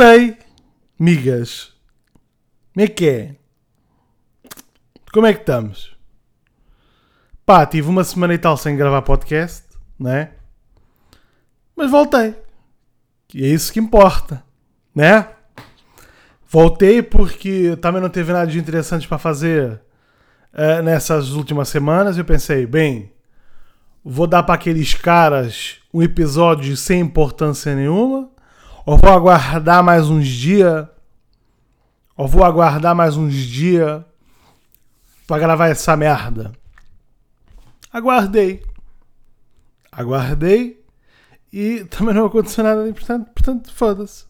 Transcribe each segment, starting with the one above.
Voltei, migas. Como é que é? Como é que estamos? Pá, tive uma semana e tal sem gravar podcast, né? Mas voltei. E é isso que importa, né? Voltei porque também não teve nada de interessante para fazer uh, nessas últimas semanas. Eu pensei, bem, vou dar para aqueles caras um episódio sem importância nenhuma, ou vou aguardar mais uns dias, ou vou aguardar mais uns dias para gravar essa merda. Aguardei. Aguardei e também não aconteceu nada importante, portanto, foda-se.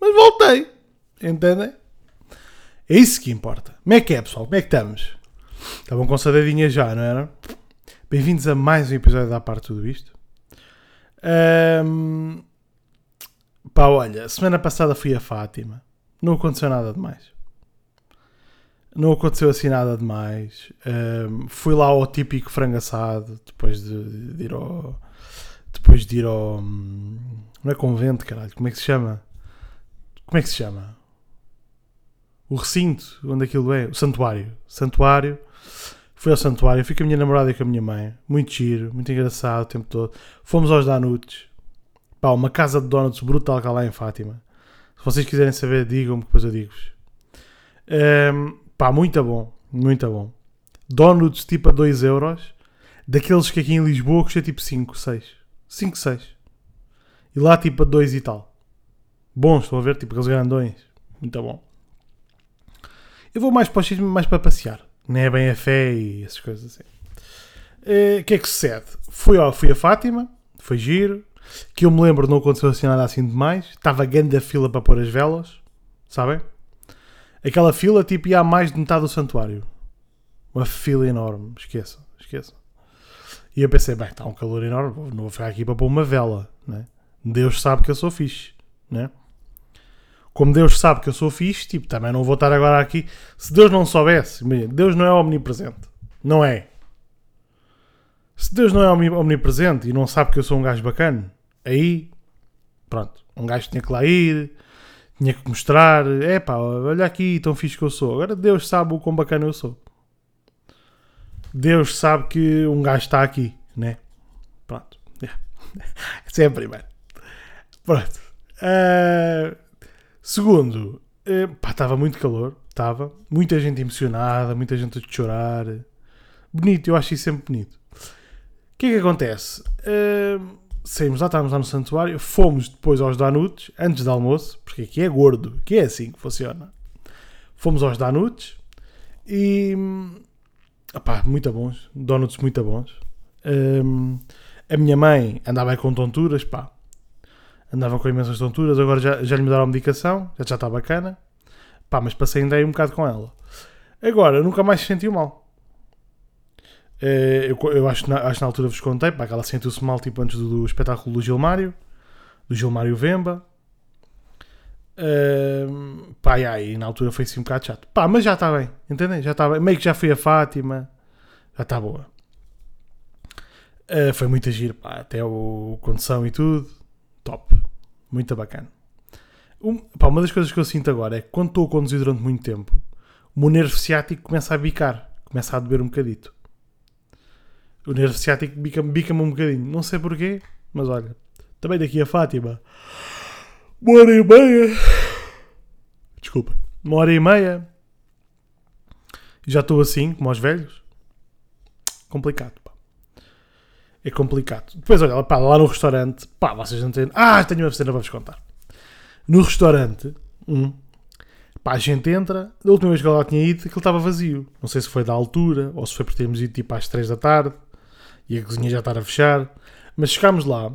Mas voltei. Entendem? É isso que importa. Como é que é, pessoal? Como é que estamos? Estavam com saudadinha já, não era? Bem-vindos a mais um episódio da parte de tudo isto. Um, pá, olha, semana passada fui a Fátima. Não aconteceu nada demais. Não aconteceu assim nada demais. Um, fui lá ao típico frango assado depois de, de, ir ao. Depois de ir ao. Não é convento, caralho. Como é que se chama? Como é que se chama? O recinto onde aquilo é. O santuário. Santuário Fui ao santuário, fui com a minha namorada e com a minha mãe. Muito giro, muito engraçado o tempo todo. Fomos aos Danuts. Pá, uma casa de donuts brutal cá lá em Fátima. Se vocês quiserem saber, digam-me, depois eu digo-vos. Um, ehm, pá, muito bom, muito bom. Donuts tipo a 2 euros. Daqueles que aqui em Lisboa custa tipo 5, 6. 5, 6. E lá tipo a 2 e tal. Bons, estão a ver? Tipo aqueles grandões. Muito bom. Eu vou mais para o mais para passear nem é bem a fé e essas coisas assim. Eh, o uh, que é que sucede? Fui, ó, fui a Fátima, foi giro, que eu me lembro não aconteceu assim nada assim demais. Estava grande a fila para pôr as velas, sabem? Aquela fila tipo ia a mais de metade do santuário. Uma fila enorme, esqueçam, esqueçam. E eu pensei, bem, está um calor enorme, não vou ficar aqui para pôr uma vela, né? Deus sabe que eu sou fixe, né? como Deus sabe que eu sou fixe, tipo, também não vou estar agora aqui. Se Deus não soubesse, Deus não é omnipresente. Não é. Se Deus não é omnipresente e não sabe que eu sou um gajo bacana, aí, pronto, um gajo tinha que lá ir, tinha que mostrar, é pá, olha aqui, tão fixe que eu sou. Agora Deus sabe o quão bacana eu sou. Deus sabe que um gajo está aqui, né? Pronto. Essa é a primeira. Pronto. Uh, Segundo, eh, pá, estava muito calor, estava. Muita gente emocionada, muita gente a chorar. Bonito, eu acho isso sempre bonito. Que é que acontece? Uh, saímos lá, estávamos lá no santuário, fomos depois aos Danuts, antes do almoço, porque aqui é gordo, que é assim que funciona. Fomos aos Danuts e. Opá, muito bons, donuts muito bons. Um, a minha mãe andava com tonturas, pá, andava com imensas tonturas, agora já, já lhe mudaram a medicação, já já está bacana. Pá, mas passei ainda aí um bocado com ela. Agora, nunca mais se sentiu mal. Eh, eu, eu acho, na, acho na altura vos contei, pá, que ela sentiu-se mal tipo antes do, do, espetáculo do Gilmário, do Gilmário Vemba. Uh, pá, e aí na altura foi assim um bocado chato. Pá, mas já está bem, entendem? Já está bem. Meio que já fui a Fátima, já está boa. Uh, foi muito agir, pá, até o condução e tudo, top. Muito bacana. Um, pá, uma das coisas que eu sinto agora é que quando estou a conduzir durante muito tempo, o meu nervo ciático começa a bicar, começa a doer um bocadito. O nervo ciático bica-me bica um bocadinho. Não sei porquê, mas olha, também daqui a Fátima, uma hora e meia. Desculpa, uma hora e meia. Já estou assim, como aos velhos. Complicado é complicado. Depois, olha, pá, lá no restaurante, pá, vocês não têm. Ah, tenho uma cena para vos contar. No restaurante, hum, pá, a gente entra, da última vez que eu lá tinha ido, aquilo estava vazio. Não sei se foi da altura, ou se foi porque temos ido tipo às 3 da tarde e a cozinha já estava a fechar. Mas chegámos lá,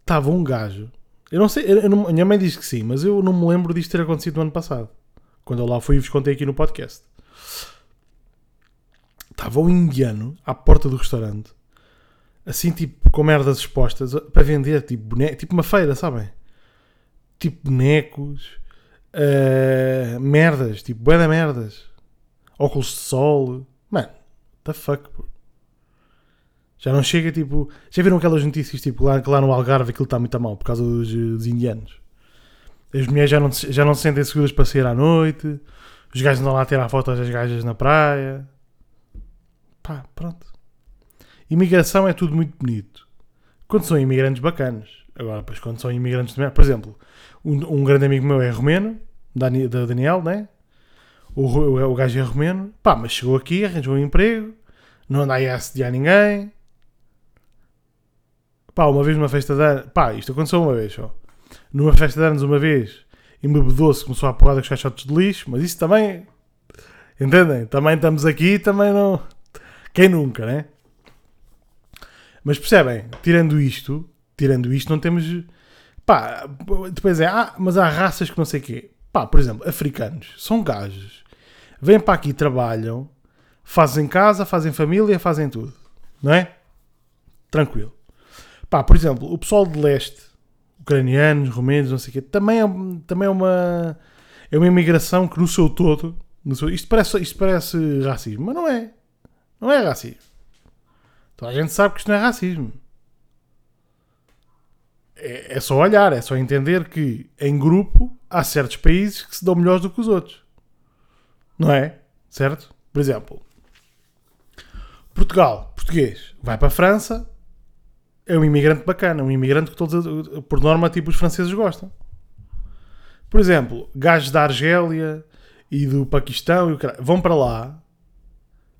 estava um gajo. Eu não sei, eu não, minha mãe diz que sim, mas eu não me lembro disto ter acontecido no ano passado. Quando eu lá fui e vos contei aqui no podcast. Estava um indiano à porta do restaurante assim tipo com merdas expostas para vender, tipo, boneco, tipo uma feira, sabem? Tipo bonecos, uh, merdas, tipo bué da merdas, óculos de sol, mano, the fuck, bro. Já não chega tipo. Já viram aquelas notícias tipo lá, lá no Algarve aquilo está muito a mal por causa dos, dos indianos? As mulheres já não, já não se sentem seguras para sair à noite. Os gajos andam lá a tirar fotos das gajas na praia. Pá, pronto. Imigração é tudo muito bonito. Quando são imigrantes bacanas. Agora, pois, quando são imigrantes de merda. Por exemplo, um, um grande amigo meu é romeno, Dani, da Daniel, né? O, o, o gajo é romeno. Pá, mas chegou aqui, arranjou um emprego. Não anda aí a assediar ninguém. Pá, uma vez numa festa de anos. Pá, isto aconteceu uma vez só. Numa festa de anos, uma vez, embebedou-se, começou a porrada com os caixotes de lixo. Mas isso também. Entendem? Também estamos aqui, também não. Quem nunca, né? Mas percebem? Tirando isto, tirando isto, não temos. Pá, depois é. Ah, mas há raças que não sei quê. Pá, por exemplo, africanos. São gajos. Vêm para aqui, trabalham, fazem casa, fazem família, fazem tudo. Não é? Tranquilo. Pá, por exemplo, o pessoal de leste, ucranianos, romenos, não sei o quê, também é, também é uma. É uma imigração que no seu todo. no seu- isto, parece, isto parece racismo, mas não é. Não é racismo. Toda a gente sabe que isto não é racismo. É, é só olhar, é só entender que em grupo há certos países que se dão melhores do que os outros. Não é? Certo? Por exemplo, Portugal, português, vai para a França, é um imigrante bacana, um imigrante que todos, por norma, tipo os franceses gostam. Por exemplo, gajos da Argélia e do Paquistão e o vão para lá,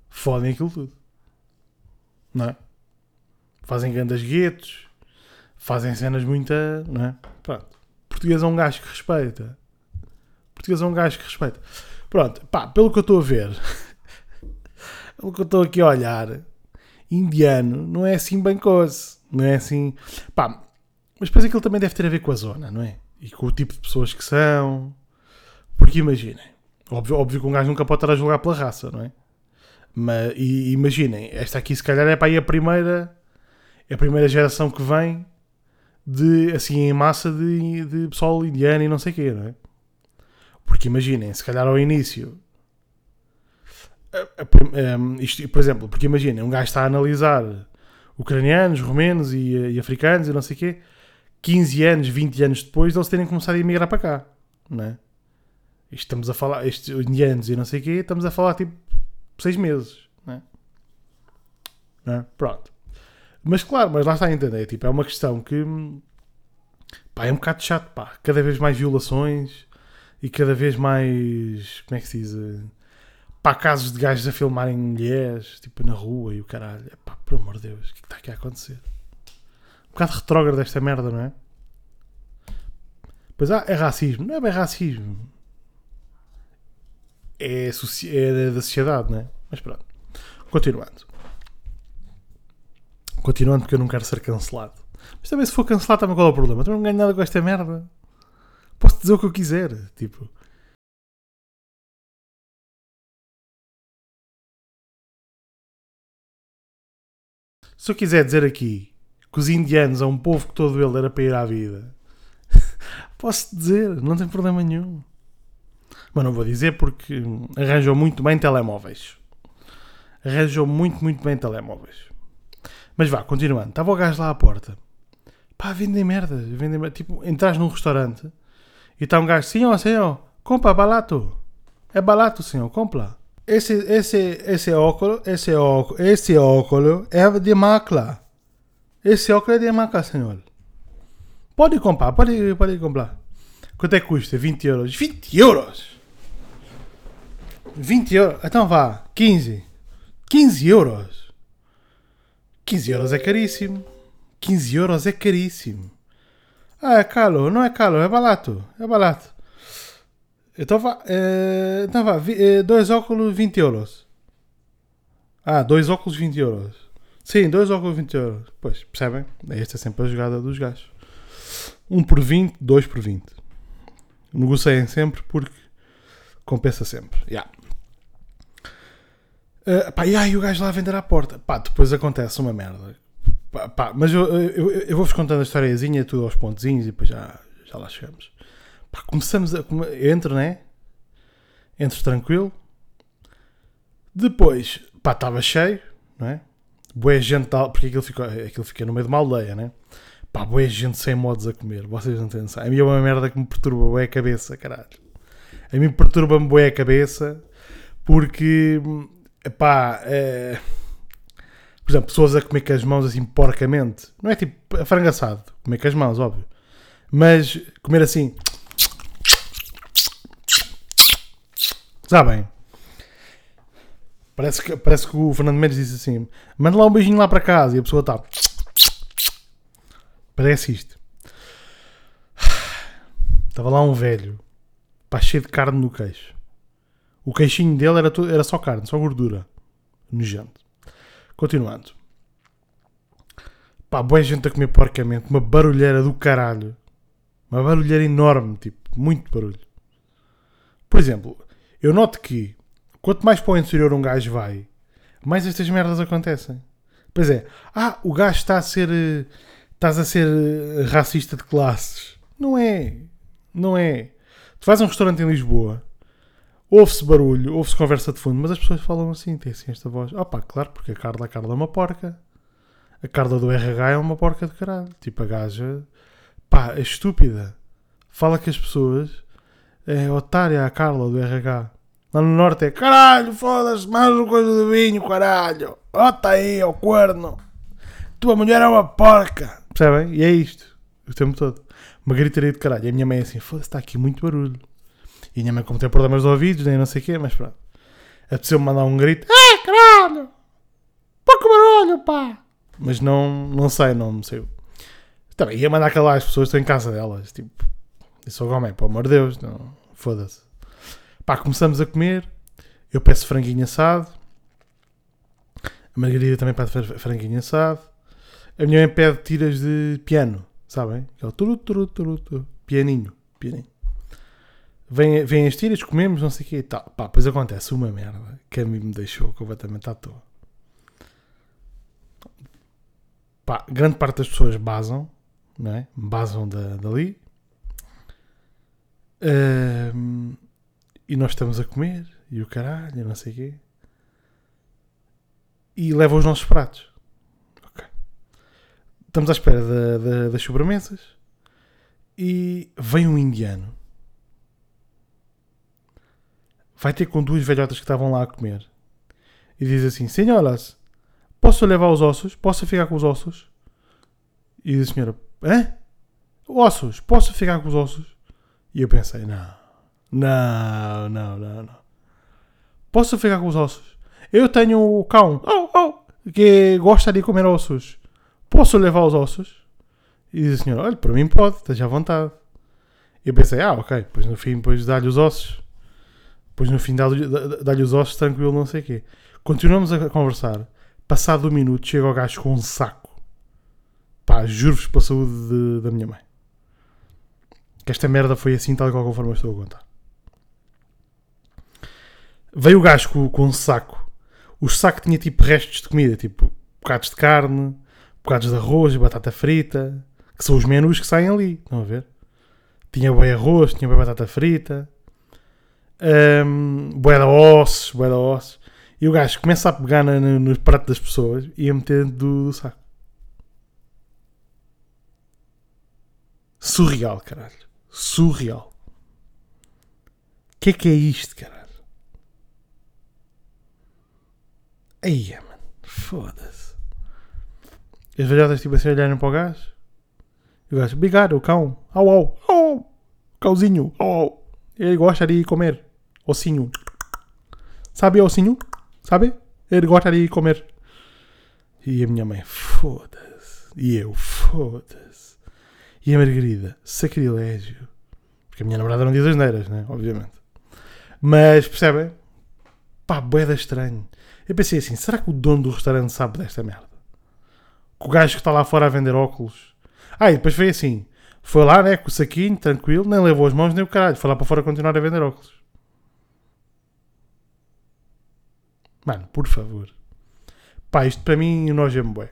fodem aquilo tudo. Não é? Fazem grandes guetos, fazem cenas muito. Não é? Pronto. Português é um gajo que respeita. Português é um gajo que respeita. Pronto, pá, pelo que eu estou a ver, pelo que eu estou aqui a olhar, indiano não é assim bem coisa. Não é assim. Pá, mas depois aquilo também deve ter a ver com a zona, não é? E com o tipo de pessoas que são. Porque imaginem, óbvio, óbvio que um gajo nunca pode estar a julgar pela raça, não é? Mas e, imaginem, esta aqui se calhar é para aí a primeira. É a primeira geração que vem de assim em massa de, de pessoal indiano e não sei o quê, não é? Porque imaginem, se calhar ao início. em, isto, por exemplo, porque imaginem, um gajo está a analisar ucranianos, romenos e, e africanos e não sei o quê, 15 anos, 20 anos depois de eles terem começado a emigrar para cá, não é? Estamos a falar, estes indianos e não sei o quê, estamos a falar tipo 6 meses, não é? Não é? Pronto. Mas claro, mas lá está a entender, tipo, é uma questão que pá, é um bocado chato, pá, cada vez mais violações e cada vez mais, como é que se diz, eh, pá, casos de gajos a filmarem mulheres, tipo, na rua e o caralho, é pá, por amor de Deus, o que é que está aqui a acontecer? Um bocado retrógrado desta merda, não é? Pois ah, é racismo, não é bem racismo, é, é da sociedade, não é? Mas pronto, continuando. Continuando porque eu não quero ser cancelado. Mas também se for cancelado também qual é o problema? Também não ganho nada com esta merda. Posso dizer o que eu quiser. Tipo. Se eu quiser dizer aqui que os indianos é um povo que todo ele era para ir à vida, posso dizer, não tem problema nenhum. Mas não vou dizer porque arranjam muito bem telemóveis. Arranjam muito, muito bem telemóveis. Mas vá, continuando. Estava o gajo lá à porta. Pá, vendem merdas. Vendem, mer- tipo, entras num restaurante e está um gajo, senhor, senhor, compra barato. É barato, senhor, compra. Esse, esse, esse óculos, esse óculos, esse óculos é de marca. Esse óculos é de marca, senhor. Pode comprar, pode, pode comprar. Quanto é que custa? 20 euros. 20 euros? 20 euros? Então vá, 15. 15 euros? 15 euros é caríssimo. 15 euros é caríssimo. Ah, é caro. Não é caro, é barato. É barato. Então vá, vá, vi- eh, dois óculos 20 euros. Ah, dois óculos 20 euros. Sim, dois óculos 20 euros. Pois, percebem? Esta é sempre a jogada dos gajos. Um por 20, dois por 20. Negociem sempre porque compensa sempre. Yeah. Uh, e aí o gajo lá a vender à porta. Pá, depois acontece uma merda. Pá, pá, mas eu, eu, eu vou-vos contando a historiazinha, tudo aos pontezinhos e depois já, já lá chegamos. Pá, começamos a. Come, entro, né? Entro tranquilo. Depois, pá, estava cheio, não é? Boa gente, tal, porque aquilo, ficou, aquilo fica no meio de uma aldeia, né? Pá, boa gente sem modos a comer. Vocês não têm noção. A mim é uma merda que me perturba boa a cabeça, caralho. A mim perturba-me boa a cabeça porque, pá, é... por exemplo, pessoas a comer com as mãos assim porcamente. Não é tipo afrangaçado, comer com as mãos, óbvio. Mas comer assim. Sabem? Parece que, parece que o Fernando Mendes disse assim: manda lá um beijinho lá para casa e a pessoa está. Parece isto. Estava lá um velho, pá, cheio de carne no queixo. O queixinho dele era, todo, era só carne, só gordura. Nojento. Continuando. Pá, boa gente a comer porcamente. Uma barulheira do caralho. Uma barulheira enorme, tipo, muito barulho. Por exemplo, eu noto que quanto mais para o interior um gajo vai, mais estas merdas acontecem. Pois é, ah, o gajo está a ser. Estás a ser eh, racista de classes. Não é. Não é. Tu vais a um restaurante em Lisboa, ouve-se barulho, ouve-se conversa de fundo, mas as pessoas falam assim, tem assim esta voz. Ah pá, claro, porque a Carla, a Carla é uma porca. A Carla do RH é uma porca de caralho. Tipo, a gaja, pá, é estúpida. Fala que as pessoas é otária a Carla do RH. Lá no norte é caralho, foda-se, mais uma coisa de vinho, caralho. Tá aí, ó corno. Tua mulher é uma porca. Percebem? E é isto. O tempo todo. Uma gritaria de caralho. E a minha mãe é assim, foda-se, está aqui muito barulho. E a minha mãe, como tem problemas de ouvidos, nem não sei o quê, mas pronto. Apeteceu-me mandar um grito. É, caralho! Pouco barulho, pá! Mas não, não sei, não me saiu. Também ia mandar calar as pessoas, estou em casa delas. Tipo, isso ao homem, pelo amor de Deus, não. Foda-se. Pá, começamos a comer. Eu peço franguinho assado. A Margarida também pede franguinho assado. A minha mãe pede tiras de piano, sabem? O turu, turu, turu, turu. Pianinho, pianinho. Vêm, vêm as tiras, comemos, não sei o quê e tal. Pá, depois acontece uma merda que a mim me deixou completamente à toa. Pá, grande parte das pessoas basam, não é? Basam da, dali. Um, e nós estamos a comer, e o caralho, não sei o quê. E leva os nossos pratos. Ok. Estamos à espera da, da, das sobremesas. E vem um indiano. Vai ter com duas velhotas que estavam lá a comer. E diz assim: Senhoras, posso levar os ossos? Posso ficar com os ossos? E diz a senhora: Hã? Ossos? Posso ficar com os ossos? E eu pensei: Não. Não, não, não, não. Posso ficar com os ossos? Eu tenho o cão oh, oh, que gosta de comer ossos. Posso levar os ossos? E diz a senhora: Olha, para mim pode, esteja à vontade. E eu pensei: Ah, ok. Depois no fim, depois dá-lhe os ossos. Depois no fim, dá-lhe dá os ossos, tranquilo, não sei o quê. Continuamos a conversar. Passado um minuto, chega o gajo com um saco. Pá, juro-vos pela saúde de, da minha mãe. Que esta merda foi assim, tal qual conforme eu estou a contar. Veio o gajo com, com um saco. O saco tinha tipo restos de comida, tipo bocados de carne, bocados de arroz, batata frita, que são os menus que saem ali. Estão a ver? Tinha boi arroz, tinha boi batata frita, um, boi de ossos, boi de ossos. E o gajo começa a pegar no, no, no prato das pessoas e a meter dentro do, do saco. Surreal, caralho. Surreal. O que é que é isto, caralho? Aí, mano. Foda-se. As velhotas tipo assim olharam para o gajo. E o gajo, obrigado, o cão. Au, au, au. Cãozinho, au, au. Ele gosta de comer. Ossinho. Sabe ossinho? Sabe? Ele gosta de comer. E a minha mãe, foda-se. E eu, foda-se. E a Margarida, sacrilégio. Porque a minha namorada não diz as neiras, né? Obviamente. Mas, percebem? Pá, boeda estranho. Eu pensei assim, será que o dono do restaurante sabe desta merda? Que o gajo que está lá fora a vender óculos. Ah, e depois foi assim. Foi lá, né, com o saquinho, tranquilo, nem levou as mãos nem o caralho. Foi lá para fora continuar a vender óculos. Mano, por favor. Pá, isto para mim noja-me bué.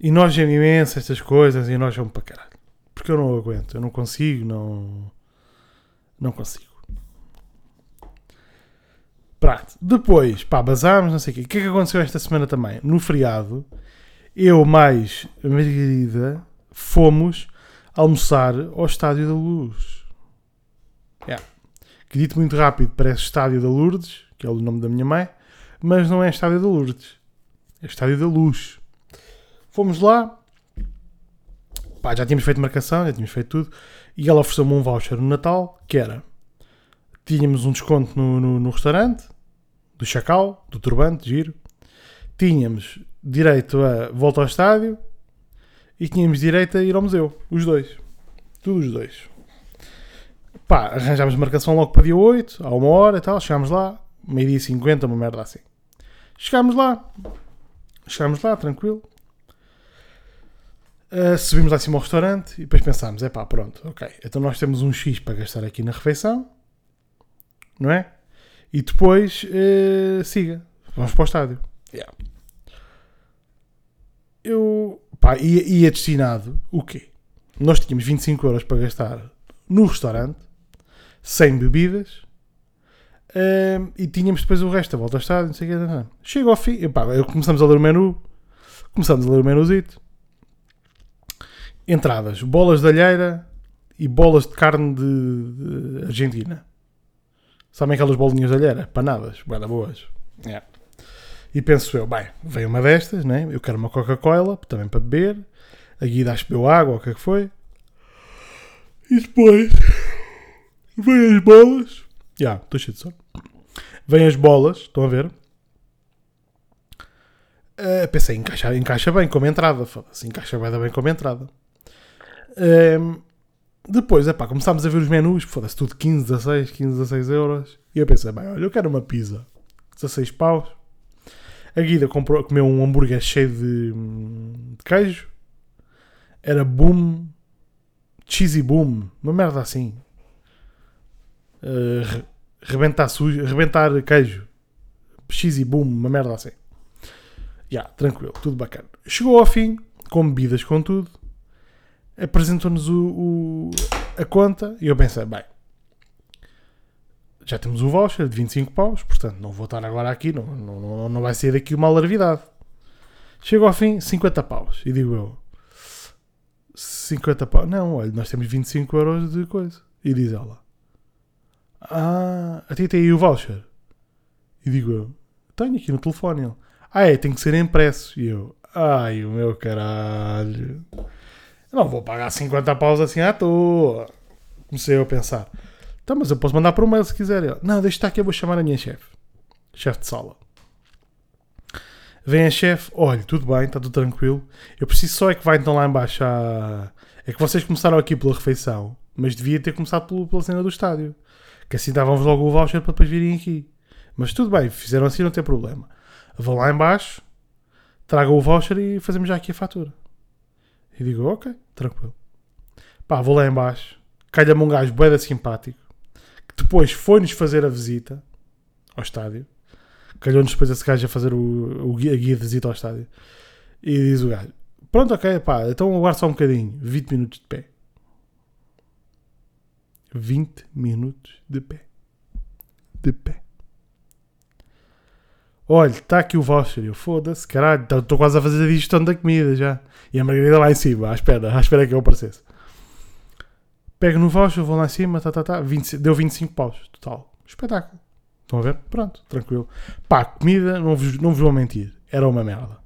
E noja-me imenso estas coisas e noja-me para caralho. Porque eu não aguento, eu não consigo, não... Não consigo. Prato. Depois, pá, basámos, não sei o quê. O que é que aconteceu esta semana também? No feriado, eu mais a Margarida fomos almoçar ao Estádio da Luz. Yeah. Que dito muito rápido parece Estádio da Lourdes, que é o nome da minha mãe, mas não é Estádio da Lourdes, é Estádio da Luz. Fomos lá, pá, já tínhamos feito marcação, já tínhamos feito tudo, e ela ofereceu-me um voucher no Natal, que era, tínhamos um desconto no, no, no restaurante, do Chacal, do Turbante, giro, tínhamos direito a volta ao estádio e tínhamos direito a ir ao museu, os dois, tudo os dois. Pá, arranjámos marcação logo para dia 8, a uma hora e tal, chegámos lá, meio-dia e 50, uma merda assim. Chegámos lá, chegámos lá, tranquilo. Uh, subimos lá acima ao restaurante e depois pensámos: é pá, pronto, ok. Então nós temos um X para gastar aqui na refeição, não é? E depois uh, siga, vamos para o estádio. Yeah. Eu pá, ia, ia destinado o quê? Nós tínhamos 25 euros para gastar no restaurante, sem bebidas, uh, e tínhamos depois o resto, a volta ao estádio, não sei o que. Chega ao fim, e, pá, começamos a ler o menu, começamos a ler o menuzito entradas, bolas de alheira e bolas de carne de, de Argentina. Sabem aquelas bolinhas de alheira? Panadas, bem boas. Yeah. E penso eu, bem, veio uma destas, né? eu quero uma Coca-Cola, também para beber. A Guida acho que bebeu água, o que é que foi. E depois, vem as bolas. Já, yeah, estou cheio de sono. Vêm as bolas, estão a ver? Uh, pensei, encaixa, encaixa bem como entrada. Foda-se, encaixa bem, bem como entrada. Um, depois, é pá, começámos a ver os menus, foda-se, tudo 15, 16, 15, 16 euros. E eu pensei, bem, olha, eu quero uma pizza, 16 paus. A Guida comprou, comeu um hambúrguer cheio de, de queijo. Era boom, cheesy boom, uma merda assim. Uh, rebentar, sujo, rebentar queijo, cheesy boom, uma merda assim. Já, yeah, tranquilo, tudo bacana. Chegou ao fim, com bebidas, com tudo apresentou-nos a conta e eu pensei, bem, já temos o voucher de 25 paus, portanto não vou estar agora aqui, não, não, não vai ser daqui uma larvidade. Chego ao fim, 50 paus. E digo eu, 50 paus? Não, olha, nós temos 25 euros de coisa. E diz ela, ah, a ti tem aí o voucher? E digo eu, tenho aqui no telefone. Ele, ah, é, tem que ser impresso. E eu, ai, o meu caralho. Eu não vou pagar 50 paus assim à toa. Comecei eu a pensar. Então, mas eu posso mandar por um mail se quiser. Ele, não, deixa estar aqui, eu vou chamar a minha chefe. Chefe de sala. Vem a chefe, olha, tudo bem, está tudo tranquilo. Eu preciso só é que vai então lá embaixo a... É que vocês começaram aqui pela refeição, mas devia ter começado pelo, pela cena do estádio. Que assim dávamos logo o voucher para depois virem aqui. Mas tudo bem, fizeram assim, não tem problema. Vão lá embaixo, tragam o voucher e fazemos já aqui a fatura. E digo, ok, tranquilo. Pá, vou lá embaixo. Calha-me um gajo bem simpático. Que depois foi-nos fazer a visita ao estádio. Calhou-nos depois esse gajo a fazer o, o guia, a guia de visita ao estádio. E diz o gajo, pronto, ok, pá, então aguardo só um bocadinho. 20 minutos de pé. 20 minutos de pé. De pé. Olha, está aqui o voucher. Eu foda-se, caralho, estou tá, quase a fazer a digestão da comida já. E a Margarida lá em cima, à espera, à espera que eu aparecesse. Pego no voucher, vou lá em cima, tá, tá, tá, 20, deu 25 paus, total. Espetáculo. Estão a ver? Pronto, tranquilo. Pá, comida, não vos, não vos vou mentir, era uma merda.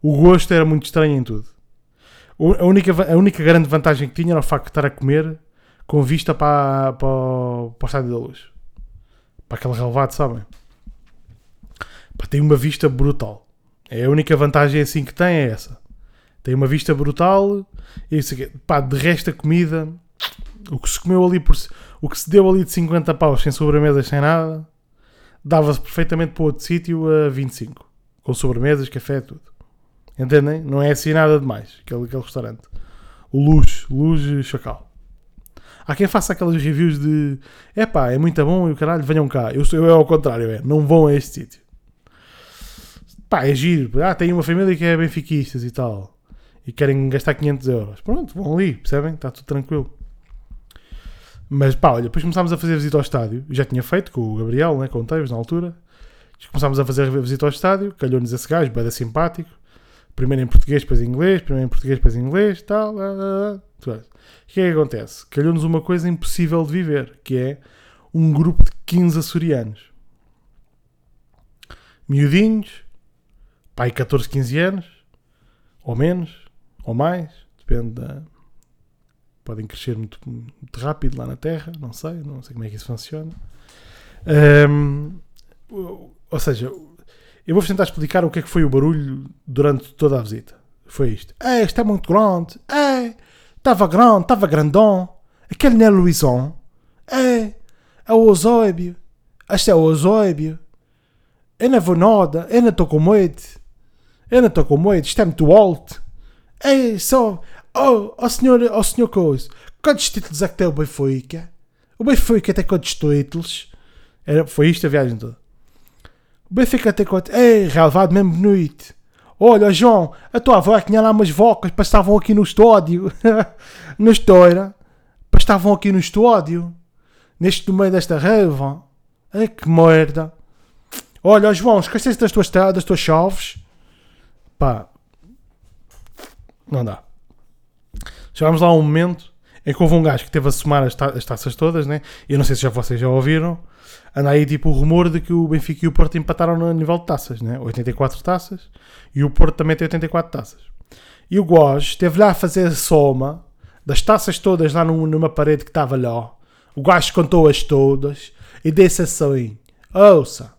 O gosto era muito estranho em tudo. A única, a única grande vantagem que tinha era o facto de estar a comer com vista para, para, para o estádio da luz. Para aquele relevado, sabem? Pá, tem uma vista brutal. É a única vantagem assim que tem é essa. Tem uma vista brutal e isso aqui. Pá, de resto a comida, o que se comeu ali por o que se deu ali de 50 paus sem sobremesas, sem nada, dava-se perfeitamente para outro sítio a 25. Com sobremesas, café, tudo. Entendem? Não é assim nada demais, aquele, aquele restaurante. O Luz, Luz Chacal. Há quem faça aquelas reviews de é pá, é muito bom e o caralho, venham cá. Eu, eu é ao contrário, é, não vão a este sítio pá, é giro. Ah, tem uma família que é benfiquistas e tal. E querem gastar 500 euros. Pronto, vão ali, percebem? Está tudo tranquilo. Mas pá, olha, depois começámos a fazer visita ao estádio. Já tinha feito com o Gabriel, né, com o Teves na altura. Começámos a fazer visita ao estádio. Calhou-nos esse gajo, bem simpático. Primeiro em português, depois em inglês, primeiro em português, depois em inglês, tal. Lá, lá, lá. O que é que acontece? Calhou-nos uma coisa impossível de viver, que é um grupo de 15 açorianos. Miudinhos, pai 14, 15 anos, ou menos, ou mais, depende da. Podem crescer muito, muito rápido lá na Terra, não sei, não sei como é que isso funciona. Ahm, ou seja, eu vou-vos tentar explicar o que é que foi o barulho durante toda a visita. Foi isto. É, isto é muito grande. É, estava grande, estava grandão. Aquele não é Luizão. É, é o Osóibio. Este é o Osóibio. Eu não vou nada, eu não estou com medo. Eu não estou com medo, isto é muito alto. É só. Oh, oh senhor, oh senhor Coisa, quantos títulos é que tem o Benfica? O Benfica tem quantos títulos? Era, foi isto a viagem toda. O Benfica tem quantos? Ei, relevado mesmo bonito. Olha, João, a tua avó tinha lá umas vocas, passavam aqui no estádio. na história. Passavam aqui no estádio. Neste no meio desta raiva. Ai que merda. Olha, João, esqueceste das tuas, das tuas chaves? Pá. Não dá. Chegámos lá a um momento em que houve um gajo que teve a somar as, ta as taças todas, né? Eu não sei se já vocês já ouviram. Anda aí tipo o rumor de que o Benfica e o Porto empataram no nível de taças, né? 84 taças. E o Porto também tem 84 taças. E o gajo esteve lá a fazer a soma das taças todas lá numa parede que estava lá. O gajo contou-as todas e disse assim: Ouça,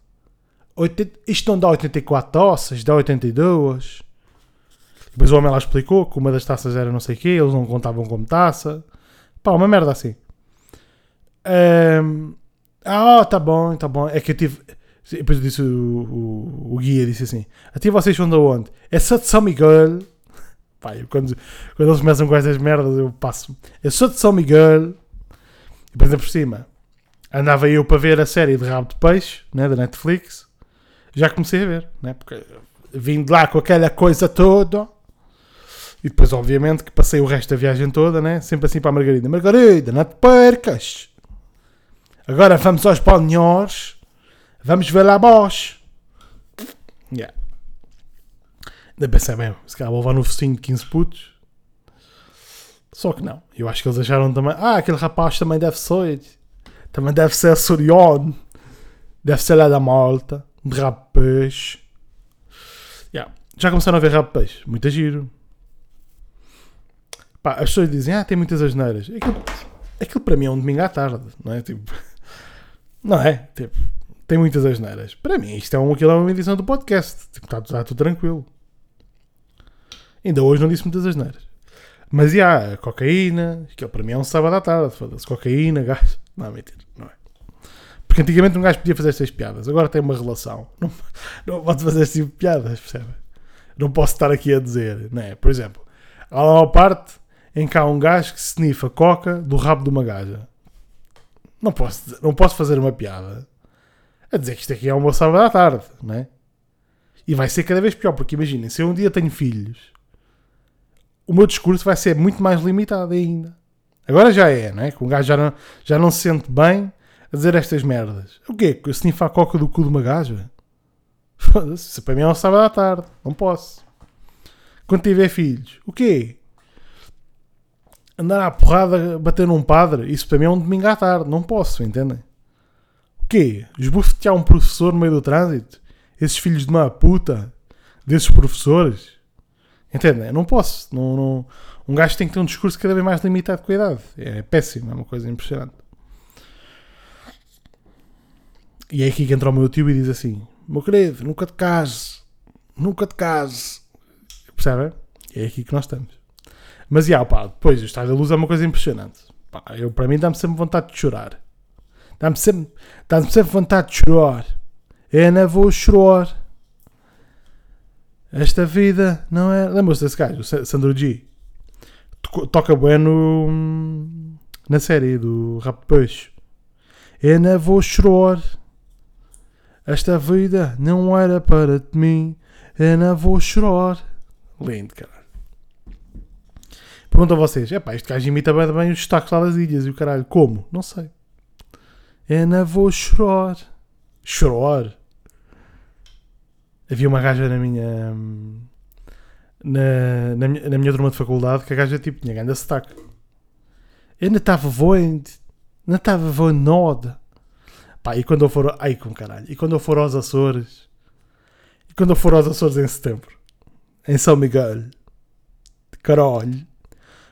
80, isto não dá 84 taças, dá 82. Depois o homem lá explicou que uma das taças era não sei o quê, eles não contavam como taça. Pá, uma merda assim. Um, ah, tá bom, tá bom. É que eu tive. Depois disse o, o, o guia, disse assim: Até vocês são de onde? É só de São Miguel. Pá, eu, quando, quando eles começam com estas merdas, eu passo. É só de São Miguel. E depois por cima. Andava eu para ver a série de Rabo de Peixe, né, da Netflix. Já comecei a ver, né? Porque vim de lá com aquela coisa toda. E depois, obviamente, que passei o resto da viagem toda, né? Sempre assim para a Margarida. Margarida, não te percas. Agora vamos aos balneares. Vamos ver lá Bosch. Yeah. Ainda pensei mesmo, se calhar vou levar no focinho de 15 putos. Só que não. Eu acho que eles acharam também. Ah, aquele rapaz também deve ser. Também deve ser açoriano. Deve ser lá da Malta. De rabo de peixe. Yeah. Já começaram a ver rabo de peixe. Muito giro. Pá, as pessoas dizem, ah, tem muitas asneiras. Aquilo, aquilo para mim é um domingo à tarde, não é? Tipo, não é? Tipo, tem muitas asneiras. Para mim, isto é, um, aquilo é uma edição do podcast. Tipo, está, está tudo tranquilo. Ainda hoje não disse muitas asneiras. Mas e há cocaína, que para mim é um sábado à tarde, foda-se, cocaína, gás. Não, mentira, não é. Porque antigamente um gajo podia fazer estas piadas, agora tem uma relação. Não, não pode fazer este piadas, percebe? Não posso estar aqui a dizer, não é? Por exemplo, há uma parte em que há um gajo que snifa coca do rabo de uma gaja. Não posso, não posso fazer uma piada a dizer que isto aqui é um meu sábado à tarde, não é? E vai ser cada vez pior, porque imaginem, se eu um dia tenho filhos, o meu discurso vai ser muito mais limitado ainda. Agora já é, não é? Que um gajo já não, já não se sente bem a dizer estas merdas. O quê? Eu snifar a coca do cu de uma gaja? Foda-se, para mim é um sábado à tarde. Não posso. Quando tiver filhos, o quê? andar à porrada, bater num padre, isso para mim é um domingo à tarde, não posso, entendem? O quê? Esbofetear um professor no meio do trânsito? Esses filhos de uma puta desses professores? Entendem? Não posso. Não, não, um gajo tem que ter um discurso cada vez mais limitado com a idade. É péssimo, é uma coisa impressionante. E é aqui que entra o meu tio e diz assim: Meu querido, nunca te cases, nunca te cases. Percebem? É aqui que nós estamos. Mas, já, pá, depois o estado da luz é uma coisa impressionante. Pá, eu, para mim dá-me sempre vontade de chorar. Dá-me sempre, dá sempre vontade de chorar. Não vou chorar. Esta vida não é... Lembra-se desse gajo, o Sandro G? Toca bem no... Na série do Rap Peixe. Não vou chorar. Esta vida não era para mim. Eu não vou chorar. Lindo, cara. Pergunto a vocês: é pá, este gajo imita bem, os destaques lá das ilhas e o caralho. Como? Não sei. É na vou chorar. Chorar? Havia uma gaja na minha. na, na, minha, na minha turma de faculdade que a gaja tipo tinha grande sotaque. Eu não estava voando, não estava voando nada. Pá, e quando eu for. Ai com caralho. E quando eu for aos Açores. E quando eu for aos Açores em setembro. Em São Miguel. Caralho.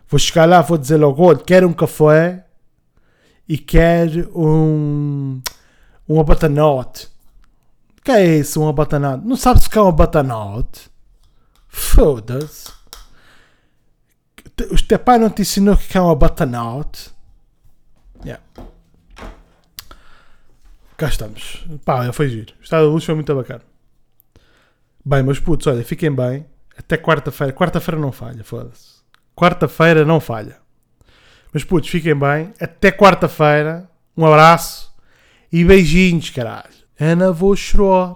Vou chegar lá, vou dizer logo: olha, quero um café e quero um. Um abatanote. Que é isso, um abatanote? Não sabes o que é um abatanote? Foda-se. O teu pai não te ensinou o que é um abatanote? Yeah. Cá estamos. Pá, foi giro. O estado da luz foi muito bacana. Bem, meus putos, olha, fiquem bem. Até quarta-feira. Quarta-feira não falha, foda-se. Quarta-feira não falha. Meus putos, fiquem bem. Até quarta-feira. Um abraço. E beijinhos, caralho. Ana, vou chorar.